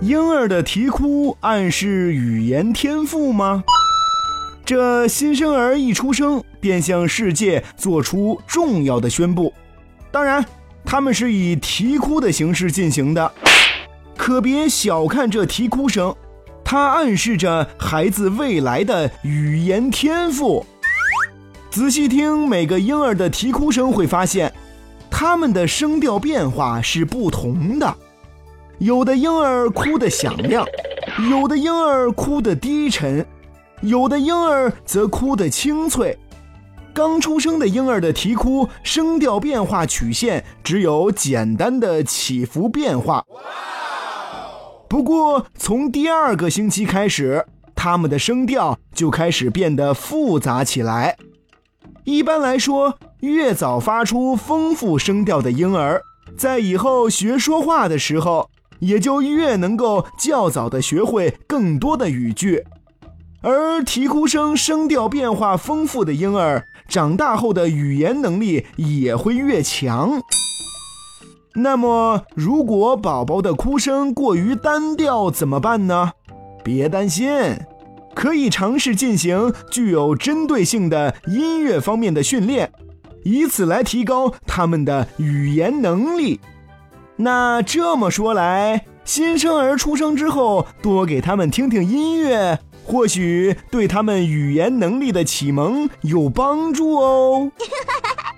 婴儿的啼哭暗示语言天赋吗？这新生儿一出生便向世界做出重要的宣布，当然，他们是以啼哭的形式进行的。可别小看这啼哭声，它暗示着孩子未来的语言天赋。仔细听每个婴儿的啼哭声，会发现，他们的声调变化是不同的。有的婴儿哭得响亮，有的婴儿哭得低沉。有的婴儿则哭得清脆，刚出生的婴儿的啼哭声调变化曲线只有简单的起伏变化。不过从第二个星期开始，他们的声调就开始变得复杂起来。一般来说，越早发出丰富声调的婴儿，在以后学说话的时候，也就越能够较早的学会更多的语句。而啼哭声声调变化丰富的婴儿，长大后的语言能力也会越强。那么，如果宝宝的哭声过于单调怎么办呢？别担心，可以尝试进行具有针对性的音乐方面的训练，以此来提高他们的语言能力。那这么说来，新生儿出生之后，多给他们听听音乐。或许对他们语言能力的启蒙有帮助哦。